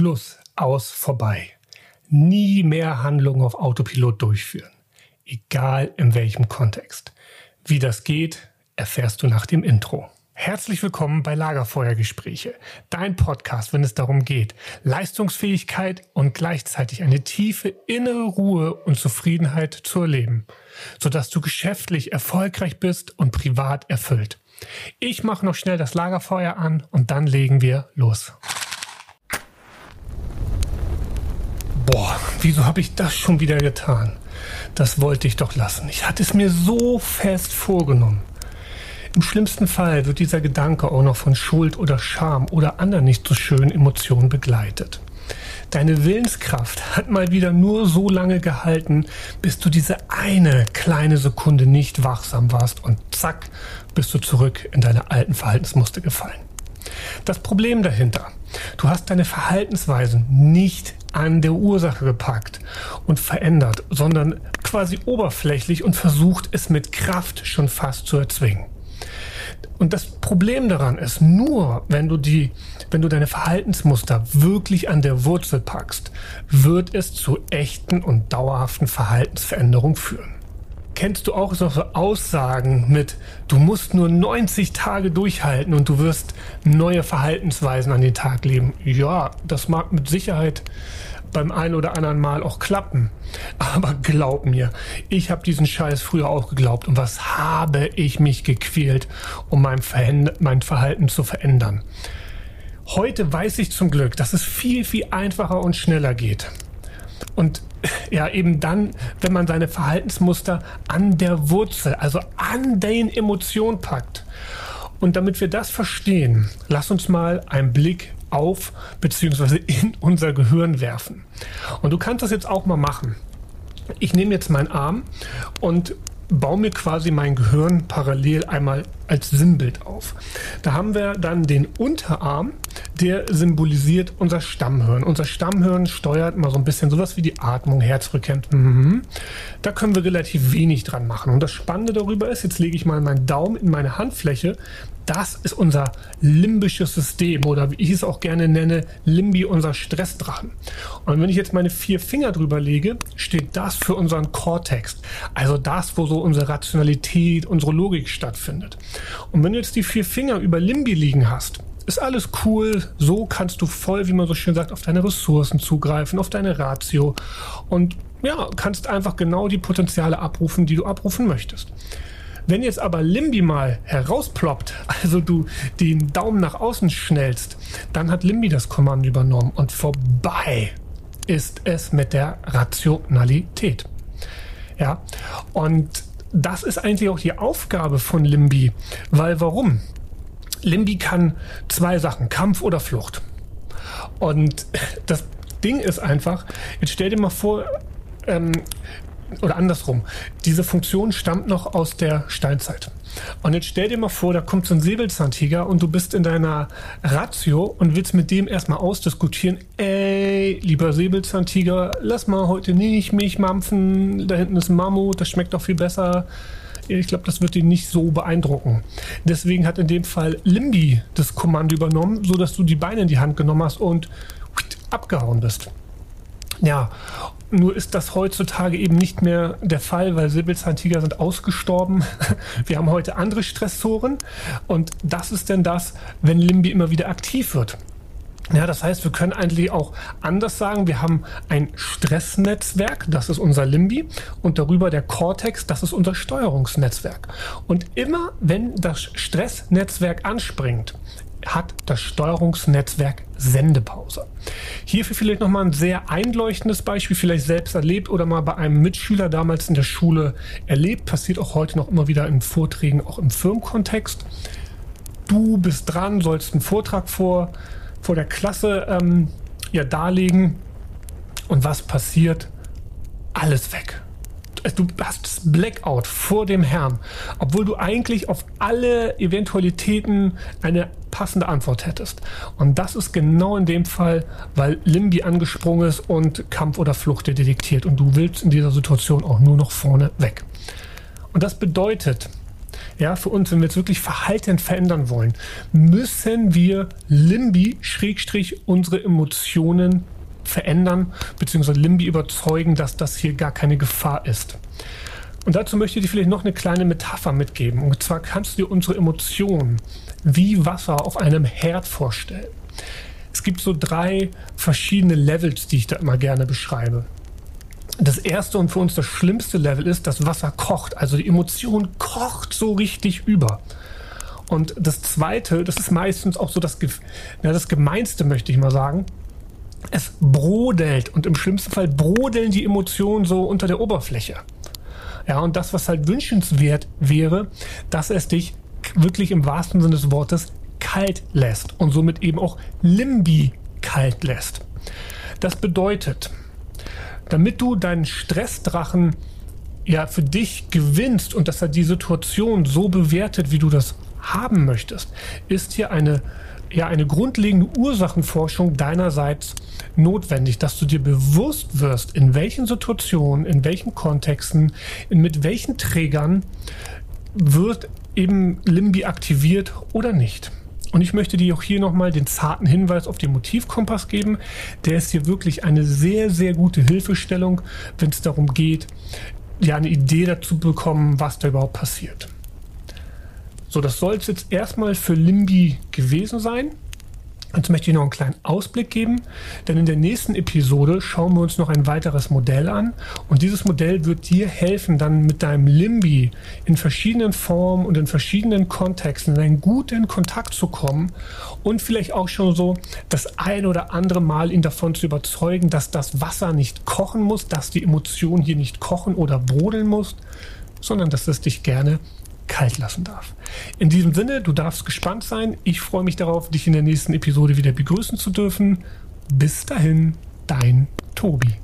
Schluss, aus, vorbei. Nie mehr Handlungen auf Autopilot durchführen. Egal in welchem Kontext. Wie das geht, erfährst du nach dem Intro. Herzlich willkommen bei Lagerfeuergespräche, dein Podcast, wenn es darum geht, Leistungsfähigkeit und gleichzeitig eine tiefe innere Ruhe und Zufriedenheit zu erleben, sodass du geschäftlich erfolgreich bist und privat erfüllt. Ich mache noch schnell das Lagerfeuer an und dann legen wir los. Boah, wieso habe ich das schon wieder getan? Das wollte ich doch lassen. Ich hatte es mir so fest vorgenommen. Im schlimmsten Fall wird dieser Gedanke auch noch von Schuld oder Scham oder anderen nicht so schönen Emotionen begleitet. Deine Willenskraft hat mal wieder nur so lange gehalten, bis du diese eine kleine Sekunde nicht wachsam warst und zack, bist du zurück in deine alten Verhaltensmuster gefallen. Das Problem dahinter, du hast deine Verhaltensweisen nicht an der Ursache gepackt und verändert, sondern quasi oberflächlich und versucht es mit Kraft schon fast zu erzwingen. Und das Problem daran ist, nur wenn du die, wenn du deine Verhaltensmuster wirklich an der Wurzel packst, wird es zu echten und dauerhaften Verhaltensveränderungen führen. Kennst du auch so Aussagen mit, du musst nur 90 Tage durchhalten und du wirst neue Verhaltensweisen an den Tag leben? Ja, das mag mit Sicherheit beim einen oder anderen Mal auch klappen. Aber glaub mir, ich habe diesen Scheiß früher auch geglaubt. Und was habe ich mich gequält, um mein, mein Verhalten zu verändern? Heute weiß ich zum Glück, dass es viel, viel einfacher und schneller geht. Und ja, eben dann, wenn man seine Verhaltensmuster an der Wurzel, also an den Emotionen packt. Und damit wir das verstehen, lass uns mal einen Blick auf bzw. in unser Gehirn werfen. Und du kannst das jetzt auch mal machen. Ich nehme jetzt meinen Arm und baue mir quasi mein Gehirn parallel einmal als Sinnbild auf. Da haben wir dann den Unterarm, der symbolisiert unser Stammhirn. Unser Stammhirn steuert mal so ein bisschen sowas wie die Atmung, Herzfrequenz. Mhm. Da können wir relativ wenig dran machen. Und das Spannende darüber ist, jetzt lege ich mal meinen Daumen in meine Handfläche. Das ist unser limbisches System oder wie ich es auch gerne nenne, Limbi, unser Stressdrachen. Und wenn ich jetzt meine vier Finger drüber lege, steht das für unseren Cortex. Also das, wo so unsere Rationalität, unsere Logik stattfindet. Und wenn du jetzt die vier Finger über Limbi liegen hast, ist alles cool. So kannst du voll, wie man so schön sagt, auf deine Ressourcen zugreifen, auf deine Ratio und ja, kannst einfach genau die Potenziale abrufen, die du abrufen möchtest. Wenn jetzt aber Limbi mal herausploppt, also du den Daumen nach außen schnellst, dann hat Limbi das Kommando übernommen und vorbei ist es mit der Rationalität. Ja, und das ist eigentlich auch die Aufgabe von Limbi. Weil warum? Limbi kann zwei Sachen, Kampf oder Flucht. Und das Ding ist einfach, jetzt stell dir mal vor, ähm, oder andersrum, diese Funktion stammt noch aus der Steinzeit. Und jetzt stell dir mal vor, da kommt so ein Säbelzahntiger und du bist in deiner Ratio und willst mit dem erstmal ausdiskutieren, ey, lieber Säbelzahntiger, lass mal heute nicht mich mampfen, da hinten ist ein Mammut, das schmeckt doch viel besser. Ich glaube, das wird ihn nicht so beeindrucken. Deswegen hat in dem Fall Limbi das Kommando übernommen, sodass du die Beine in die Hand genommen hast und abgehauen bist. Ja, nur ist das heutzutage eben nicht mehr der Fall, weil Säbelzahntiger sind ausgestorben. Wir haben heute andere Stressoren und das ist denn das, wenn Limbi immer wieder aktiv wird. Ja, das heißt, wir können eigentlich auch anders sagen, wir haben ein Stressnetzwerk, das ist unser Limbi, und darüber der Cortex, das ist unser Steuerungsnetzwerk. Und immer wenn das Stressnetzwerk anspringt, hat das Steuerungsnetzwerk Sendepause. Hierfür vielleicht nochmal ein sehr einleuchtendes Beispiel, vielleicht selbst erlebt oder mal bei einem Mitschüler damals in der Schule erlebt, passiert auch heute noch immer wieder in Vorträgen, auch im Firmenkontext. Du bist dran, sollst einen Vortrag vor, vor der Klasse ähm, ja, darlegen und was passiert? Alles weg du hast das Blackout vor dem Herrn, obwohl du eigentlich auf alle Eventualitäten eine passende Antwort hättest. Und das ist genau in dem Fall, weil Limbi angesprungen ist und Kampf oder Flucht dir detektiert und du willst in dieser Situation auch nur noch vorne weg. Und das bedeutet, ja, für uns, wenn wir jetzt wirklich Verhalten verändern wollen, müssen wir Limbi, Schrägstrich, unsere Emotionen verändern, beziehungsweise Limbi überzeugen, dass das hier gar keine Gefahr ist. Und dazu möchte ich dir vielleicht noch eine kleine Metapher mitgeben. Und zwar kannst du dir unsere Emotionen wie Wasser auf einem Herd vorstellen. Es gibt so drei verschiedene Levels, die ich da immer gerne beschreibe. Das erste und für uns das schlimmste Level ist, das Wasser kocht. Also die Emotion kocht so richtig über. Und das zweite, das ist meistens auch so das, ja, das Gemeinste, möchte ich mal sagen. Es brodelt und im schlimmsten Fall brodeln die Emotionen so unter der Oberfläche. Ja, und das, was halt wünschenswert wäre, dass es dich wirklich im wahrsten Sinne des Wortes kalt lässt und somit eben auch Limbi kalt lässt. Das bedeutet, damit du deinen Stressdrachen ja für dich gewinnst und dass er die Situation so bewertet, wie du das haben möchtest, ist hier eine ja eine grundlegende Ursachenforschung deinerseits notwendig, dass du dir bewusst wirst, in welchen Situationen, in welchen Kontexten, mit welchen Trägern wird eben Limbi aktiviert oder nicht. Und ich möchte dir auch hier nochmal den zarten Hinweis auf den Motivkompass geben. Der ist hier wirklich eine sehr, sehr gute Hilfestellung, wenn es darum geht, ja eine Idee dazu bekommen, was da überhaupt passiert. So, das soll es jetzt erstmal für Limbi gewesen sein. Jetzt möchte ich noch einen kleinen Ausblick geben, denn in der nächsten Episode schauen wir uns noch ein weiteres Modell an. Und dieses Modell wird dir helfen, dann mit deinem Limbi in verschiedenen Formen und in verschiedenen Kontexten in einen guten Kontakt zu kommen und vielleicht auch schon so das ein oder andere Mal ihn davon zu überzeugen, dass das Wasser nicht kochen muss, dass die Emotion hier nicht kochen oder brodeln muss, sondern dass es dich gerne kalt lassen darf. In diesem Sinne, du darfst gespannt sein. Ich freue mich darauf, dich in der nächsten Episode wieder begrüßen zu dürfen. Bis dahin, dein Tobi.